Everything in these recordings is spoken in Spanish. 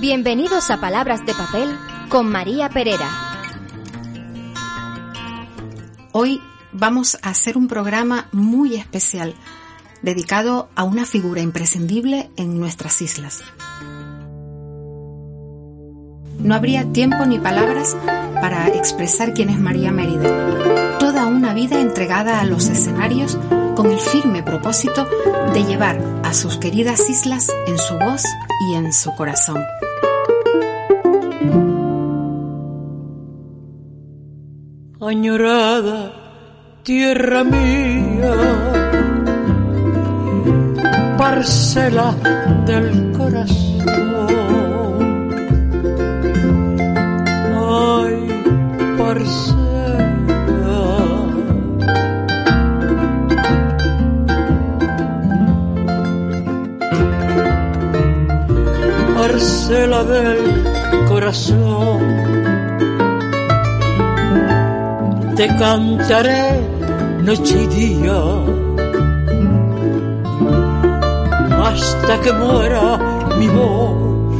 Bienvenidos a Palabras de Papel con María Perera. Hoy vamos a hacer un programa muy especial dedicado a una figura imprescindible en nuestras islas. No habría tiempo ni palabras para expresar quién es María Mérida. Toda una vida entregada a los escenarios con el firme propósito de llevar a sus queridas islas en su voz y en su corazón. Añorada tierra mía, parcela del corazón. Ay, parcela. Parcela del corazón te cantaré noche y día hasta que muera mi voz.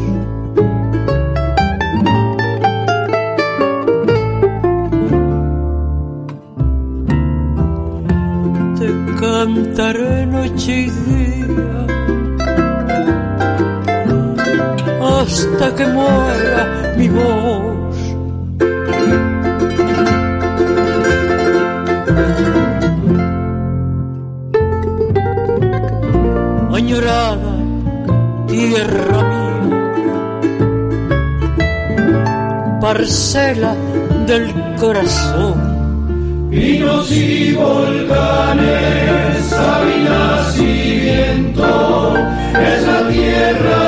Te cantaré noche y día hasta que muera mi voz. Tierra mía, parcela del corazón. Vinos y volcanes, sabinas y viento, es la tierra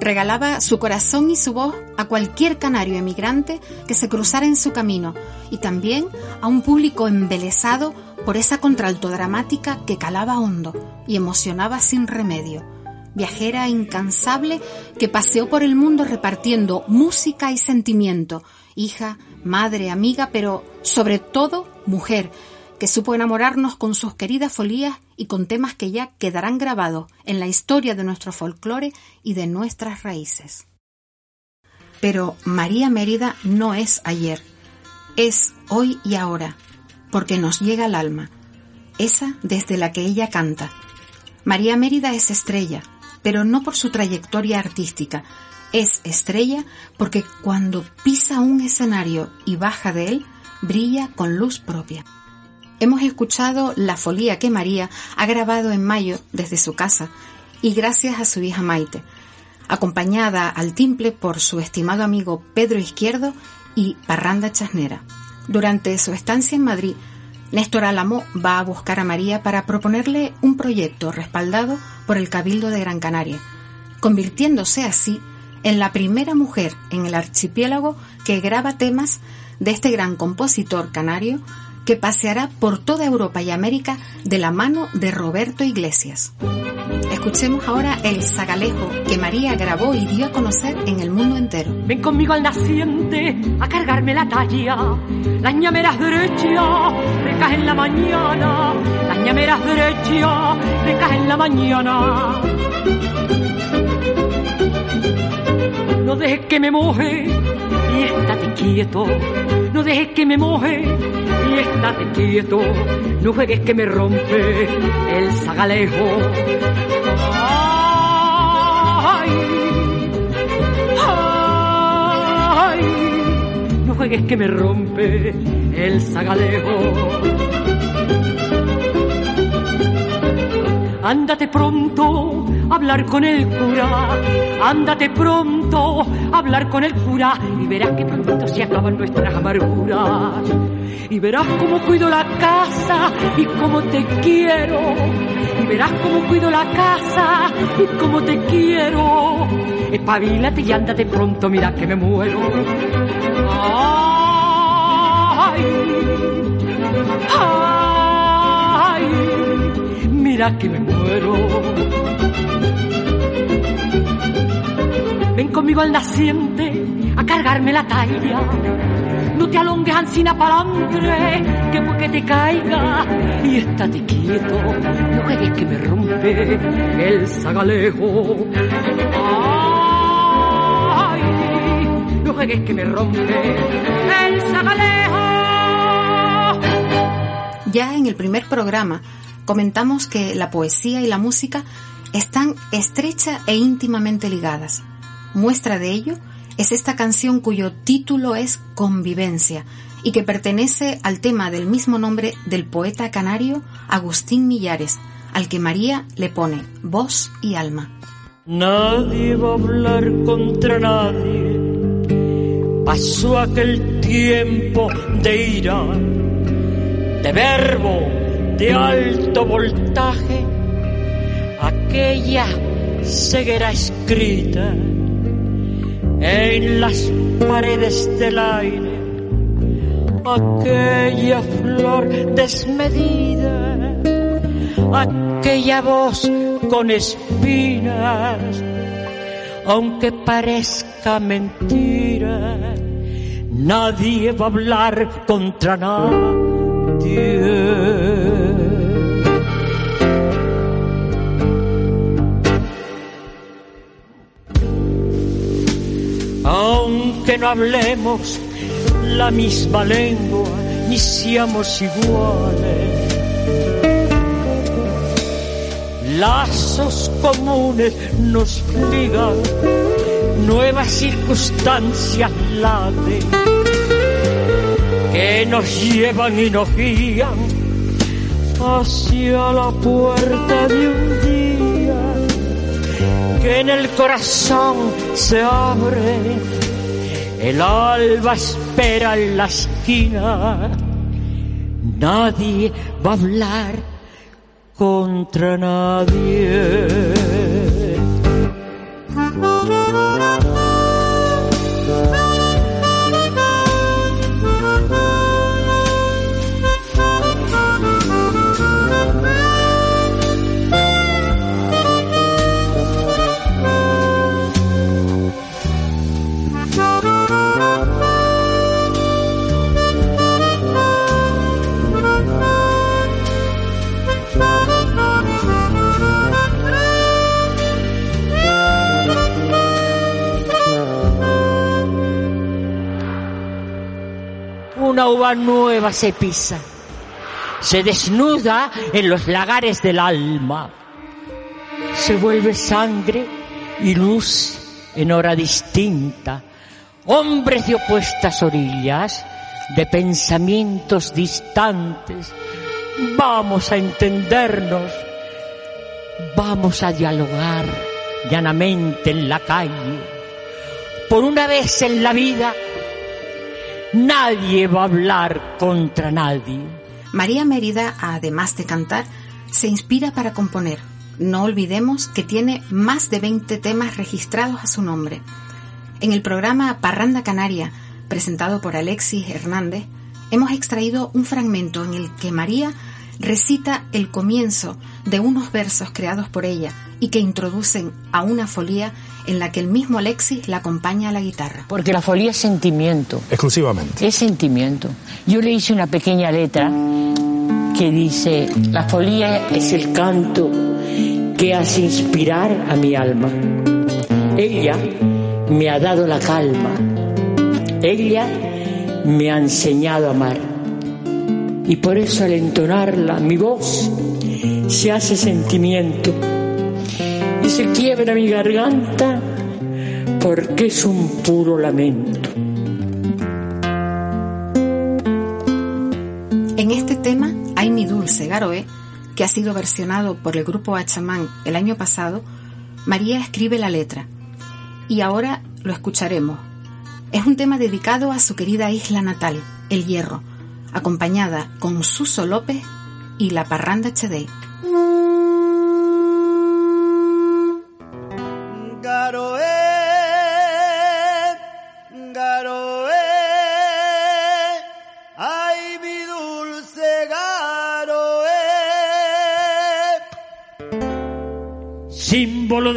Regalaba su corazón y su voz a cualquier canario emigrante que se cruzara en su camino y también a un público embelesado por esa contralto dramática que calaba hondo y emocionaba sin remedio. Viajera incansable que paseó por el mundo repartiendo música y sentimiento, hija, madre, amiga, pero sobre todo mujer, que supo enamorarnos con sus queridas folías y con temas que ya quedarán grabados en la historia de nuestro folclore y de nuestras raíces. Pero María Mérida no es ayer, es hoy y ahora, porque nos llega al alma, esa desde la que ella canta. María Mérida es estrella, pero no por su trayectoria artística, es estrella porque cuando pisa un escenario y baja de él, brilla con luz propia. Hemos escuchado la folía que María ha grabado en mayo desde su casa y gracias a su hija Maite, acompañada al timple por su estimado amigo Pedro Izquierdo y Parranda Chasnera. Durante su estancia en Madrid, Néstor Álamo va a buscar a María para proponerle un proyecto respaldado por el Cabildo de Gran Canaria, convirtiéndose así en la primera mujer en el archipiélago que graba temas de este gran compositor canario que paseará por toda Europa y América de la mano de Roberto Iglesias. Escuchemos ahora el zagalejo que María grabó y dio a conocer en el mundo entero. Ven conmigo al naciente a cargarme la talla. Las ñameras derechas recaen en la mañana. Las ñameras derechas recaen en la mañana. No dejes que me moje y estate quieto. Dejes que me moje y estate quieto. No juegues que me rompe el zagalejo. Ay, ay, no juegues que me rompe el zagalejo. Ándate pronto hablar con el cura, ándate pronto hablar con el cura y verás que pronto se acaban nuestras amarguras. Y verás cómo cuido la casa y cómo te quiero. Y verás cómo cuido la casa y cómo te quiero. Espabilate y ándate pronto, mira que me muero. Ay, ay, mira que me muero. Ven conmigo al naciente a cargarme la talla. No te alongues ansina palandre, que porque te caiga. Y estate quieto, no juegues que me rompe el zagalejo. Ay, no juegues que me rompe el zagalejo. Ya en el primer programa comentamos que la poesía y la música están estrecha e íntimamente ligadas. Muestra de ello es esta canción cuyo título es Convivencia y que pertenece al tema del mismo nombre del poeta canario Agustín Millares, al que María le pone voz y alma. Nadie va a hablar contra nadie. Pasó aquel tiempo de ira, de verbo de alto voltaje, aquella ceguera escrita en las paredes del aire, aquella flor desmedida, aquella voz con espinas, aunque parezca mentira, nadie va a hablar contra nadie. Aunque no hablemos la misma lengua ni seamos iguales. Lazos comunes nos ligan, nuevas circunstancias laten, que nos llevan y nos guían hacia la puerta de un día que en el corazón se abre, el alba espera en la esquina, nadie va a hablar contra nadie. Se pisa, se desnuda en los lagares del alma, se vuelve sangre y luz en hora distinta, hombres de opuestas orillas, de pensamientos distantes, vamos a entendernos. Vamos a dialogar llanamente en la calle. Por una vez en la vida, nadie va a hablar contra nadie. María Mérida, además de cantar, se inspira para componer. No olvidemos que tiene más de 20 temas registrados a su nombre. En el programa Parranda Canaria, presentado por Alexis Hernández, hemos extraído un fragmento en el que María recita el comienzo de unos versos creados por ella y que introducen a una folía en la que el mismo Alexis la acompaña a la guitarra. Porque la folía es sentimiento. Exclusivamente. Es sentimiento. Yo le hice una pequeña letra que dice, la folía es el canto que hace inspirar a mi alma. Ella me ha dado la calma. Ella me ha enseñado a amar. Y por eso al entonarla mi voz se hace sentimiento se quiebra mi garganta porque es un puro lamento. En este tema, Hay mi dulce Garoe, que ha sido versionado por el grupo Achamán el año pasado, María escribe la letra. Y ahora lo escucharemos. Es un tema dedicado a su querida isla natal, El Hierro, acompañada con Suso López y la Parranda HD.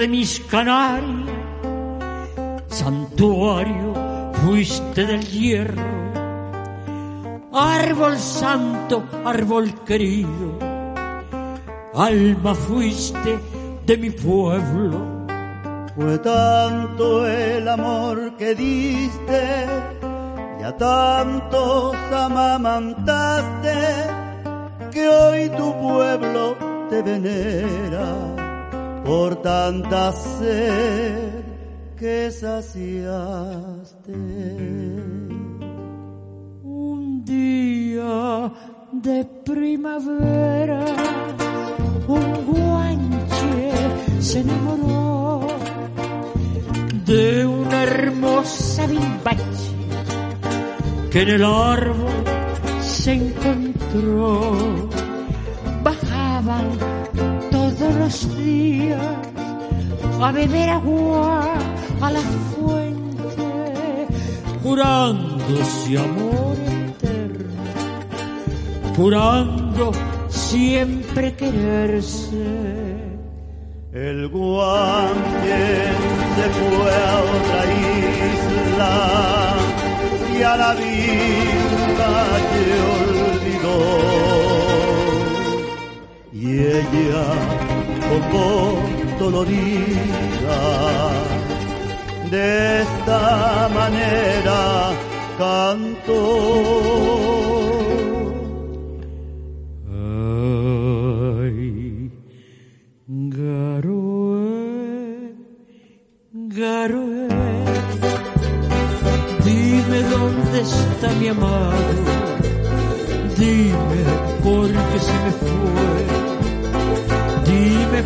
De mis canarias, santuario fuiste del hierro, árbol santo, árbol querido, alma fuiste de mi pueblo. Fue tanto el amor que diste y a tantos amamantaste que hoy tu pueblo te venera por tanta sed que saciaste. Un día de primavera, un guanche se enamoró de una hermosa bimbache que en el árbol se encontró. Los días a beber agua a la fuente, jurándose amor eterno, jurando siempre quererse. El guante se fue a otra isla y a la vida se olvidó. Y ella, voz dolorida, de esta manera cantó. Ay, Garoe, Garoe, dime dónde está mi amado,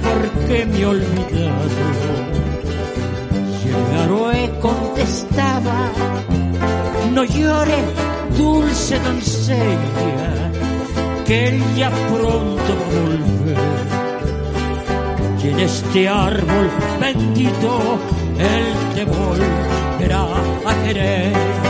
por qué me olvidado. Y el Garoe contestaba, no llores, dulce doncella, que él ya pronto va a volver. Y en este árbol bendito él te volverá a querer.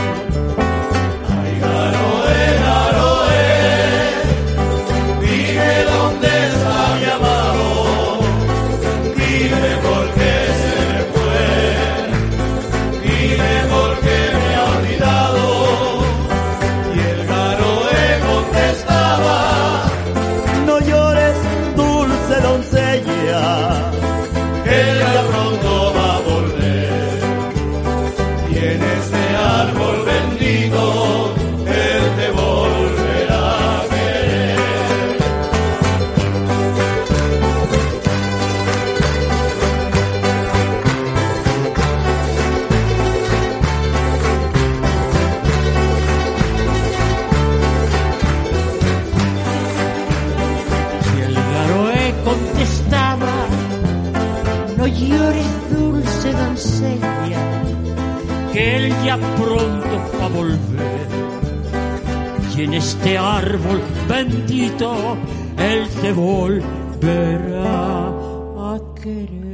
Bendito él te volverá a querer.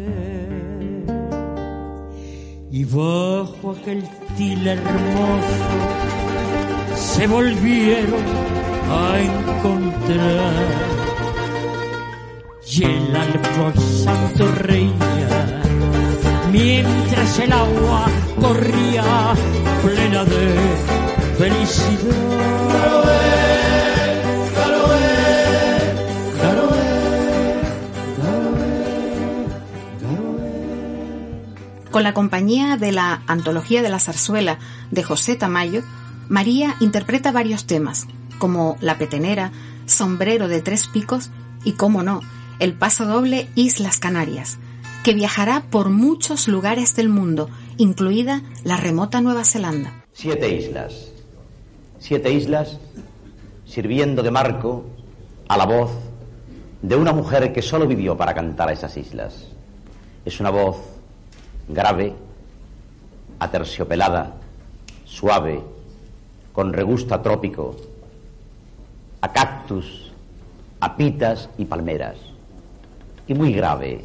Y bajo aquel til hermoso se volvieron a encontrar. Y el árbol santo reía mientras el agua corría plena de felicidad. Con la compañía de la Antología de la Zarzuela de José Tamayo, María interpreta varios temas, como La Petenera, Sombrero de Tres Picos y, cómo no, el paso doble Islas Canarias, que viajará por muchos lugares del mundo, incluida la remota Nueva Zelanda. Siete islas. Siete islas sirviendo de marco a la voz de una mujer que solo vivió para cantar a esas islas. Es una voz grave, aterciopelada, suave, con regusto trópico, a cactus, a pitas y palmeras. Y muy grave,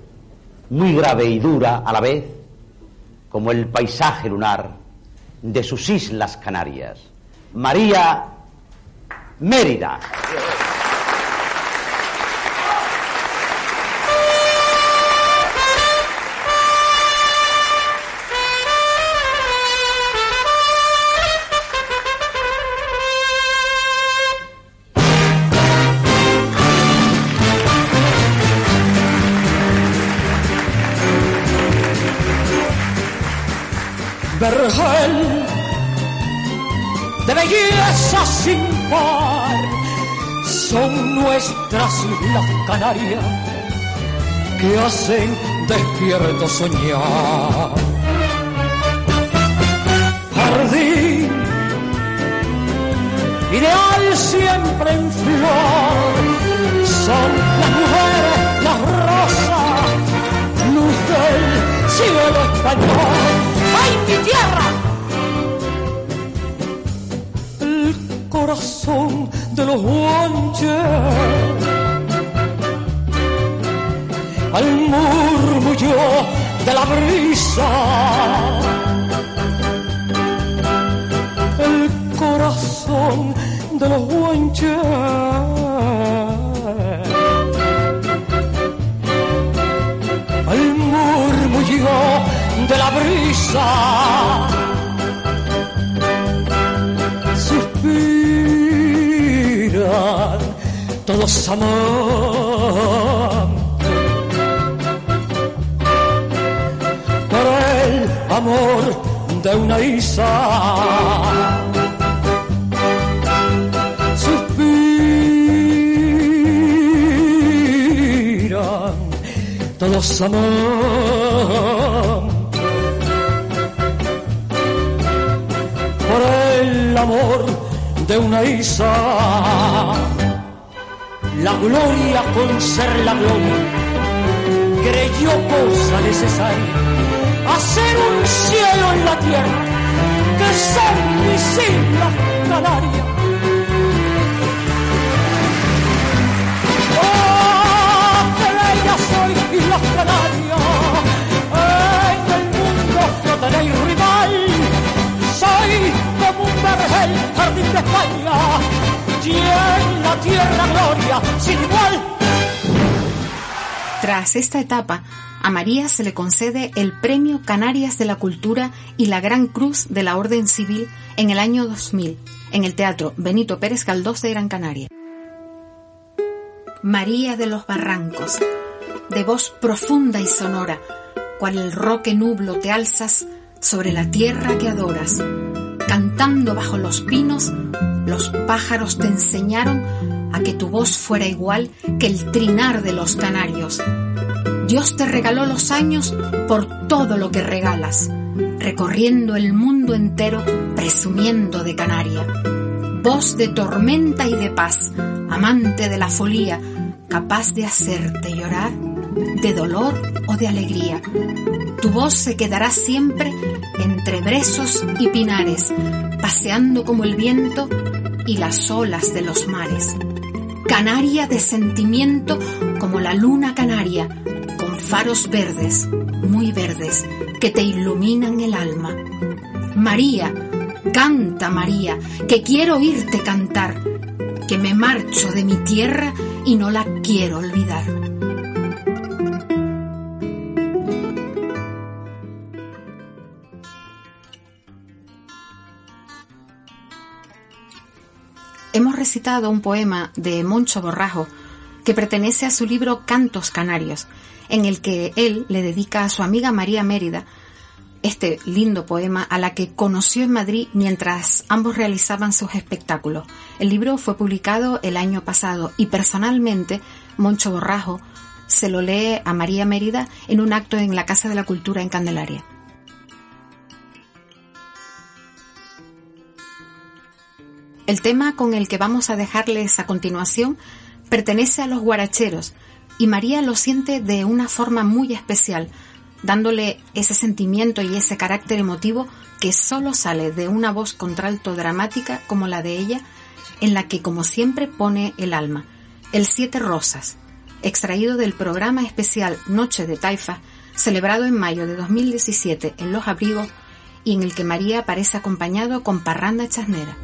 muy grave y dura a la vez, como el paisaje lunar de sus islas Canarias. María Mérida. Vergel de belleza sin par son nuestras islas Canarias que hacen despierto soñar. Jardín ideal siempre en flor son las mujeres, las rosas, luz del cielo español. ¡Ay, mi tierra! El corazón de los guanches al murmullo de la brisa. El corazón de los guanches brisa. Suspiran todos amantes por el amor de una isa. Todos amantes una isa. La gloria con ser la gloria creyó cosa necesaria hacer un cielo en la tierra que son mis islas Canarias. ¡Oh, bella soy Islas Canarias! Vergel jardín de España tierra gloria sin igual. Tras esta etapa, a María se le concede el Premio Canarias de la Cultura y la Gran Cruz de la Orden Civil en el año 2000, en el Teatro Benito Pérez Galdós de Gran Canaria. María de los Barrancos, de voz profunda y sonora, cual el roque nublo te alzas sobre la tierra que adoras. Cantando bajo los pinos, los pájaros te enseñaron a que tu voz fuera igual que el trinar de los canarios. Dios te regaló los años por todo lo que regalas, recorriendo el mundo entero presumiendo de Canaria. Voz de tormenta y de paz, amante de la folía, capaz de hacerte llorar de dolor o de alegría. Tu voz se quedará siempre entre brezos y pinares, paseando como el viento y las olas de los mares. Canaria de sentimiento como la luna canaria, con faros verdes, muy verdes, que te iluminan el alma. María, canta María, que quiero oírte cantar, que me marcho de mi tierra y no la quiero olvidar. Recitado un poema de Moncho Borrajo que pertenece a su libro Cantos Canarios, en el que él le dedica a su amiga María Mérida este lindo poema a la que conoció en Madrid mientras ambos realizaban sus espectáculos. El libro fue publicado el año pasado y personalmente Moncho Borrajo se lo lee a María Mérida en un acto en la Casa de la Cultura en Candelaria. El tema con el que vamos a dejarles a continuación pertenece a los guaracheros y María lo siente de una forma muy especial, dándole ese sentimiento y ese carácter emotivo que solo sale de una voz contralto dramática como la de ella, en la que como siempre pone el alma. El Siete Rosas, extraído del programa especial Noche de Taifa, celebrado en mayo de 2017 en Los Abrigos y en el que María aparece acompañado con Parranda Chasnera.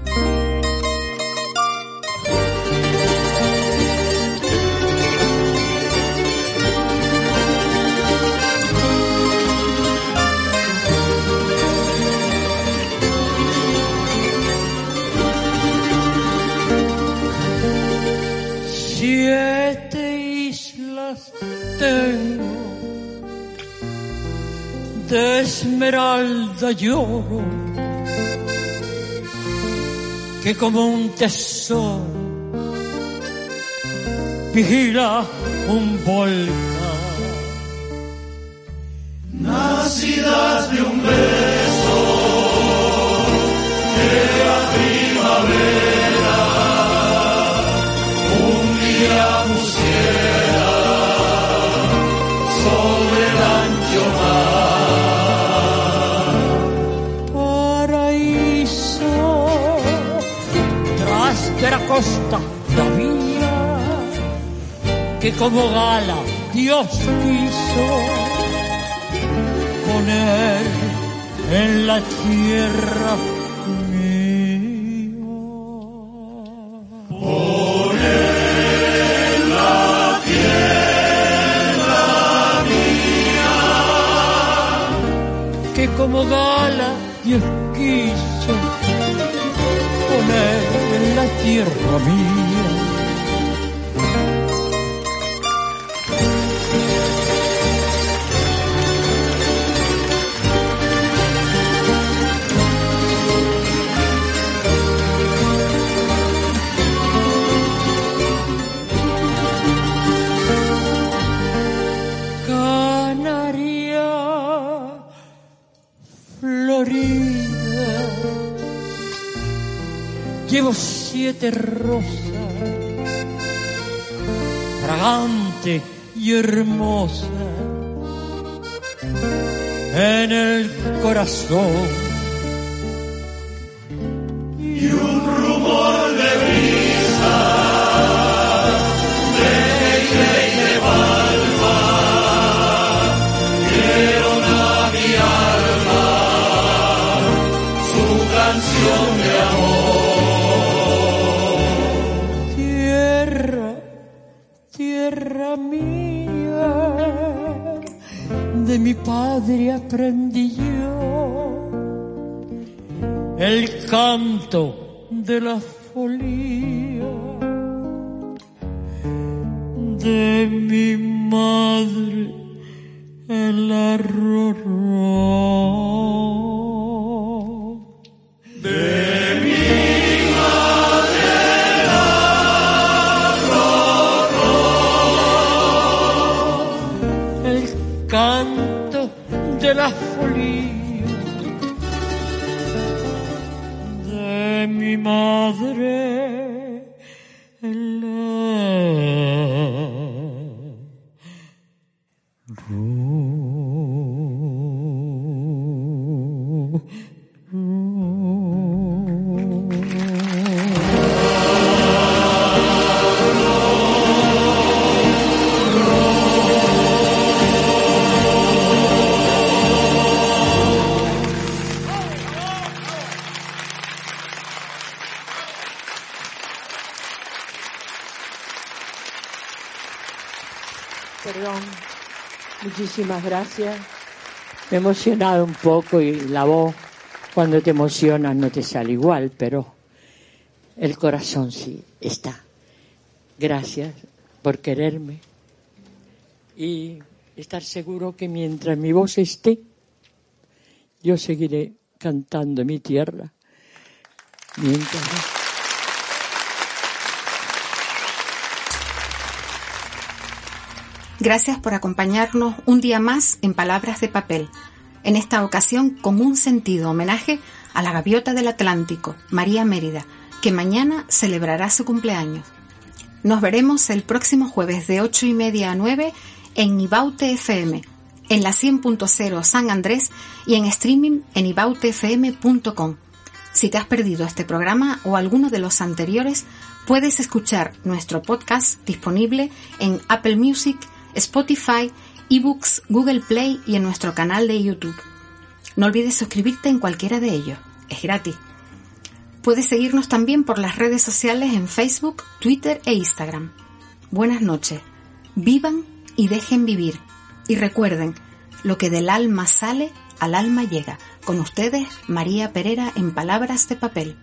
Esmeralda lloro, que como un tesoro vigila un volcán. Nacidas de un beso de la primavera, costa todavía que como gala Dios quiso poner en la tierra como gala Dios quiso en llevo siete rosas, fragante y hermosa, en el corazón. y un aprendí yo el canto de la folía, de mi madre el arroró. Muchísimas gracias. Me he emocionado un poco y la voz, cuando te emocionas, no te sale igual, pero el corazón sí está. Gracias por quererme y estar seguro que mientras mi voz esté, yo seguiré cantando mi tierra. Mientras. Gracias por acompañarnos un día más en Palabras de Papel, en esta ocasión con un sentido homenaje a la gaviota del Atlántico, María Mérida, que mañana celebrará su cumpleaños. Nos veremos el próximo jueves de 8 y media a 9 en Ibaute FM, en la 100.0 San Andrés y en streaming en ibautefm.com. Si te has perdido este programa o alguno de los anteriores, puedes escuchar nuestro podcast disponible en Apple Music, Spotify, eBooks, Google Play y en nuestro canal de YouTube. No olvides suscribirte en cualquiera de ellos, es gratis. Puedes seguirnos también por las redes sociales en Facebook, Twitter e Instagram. Buenas noches. Vivan y dejen vivir. Y recuerden, lo que del alma sale, al alma llega. Con ustedes, María Pereira en Palabras de Papel.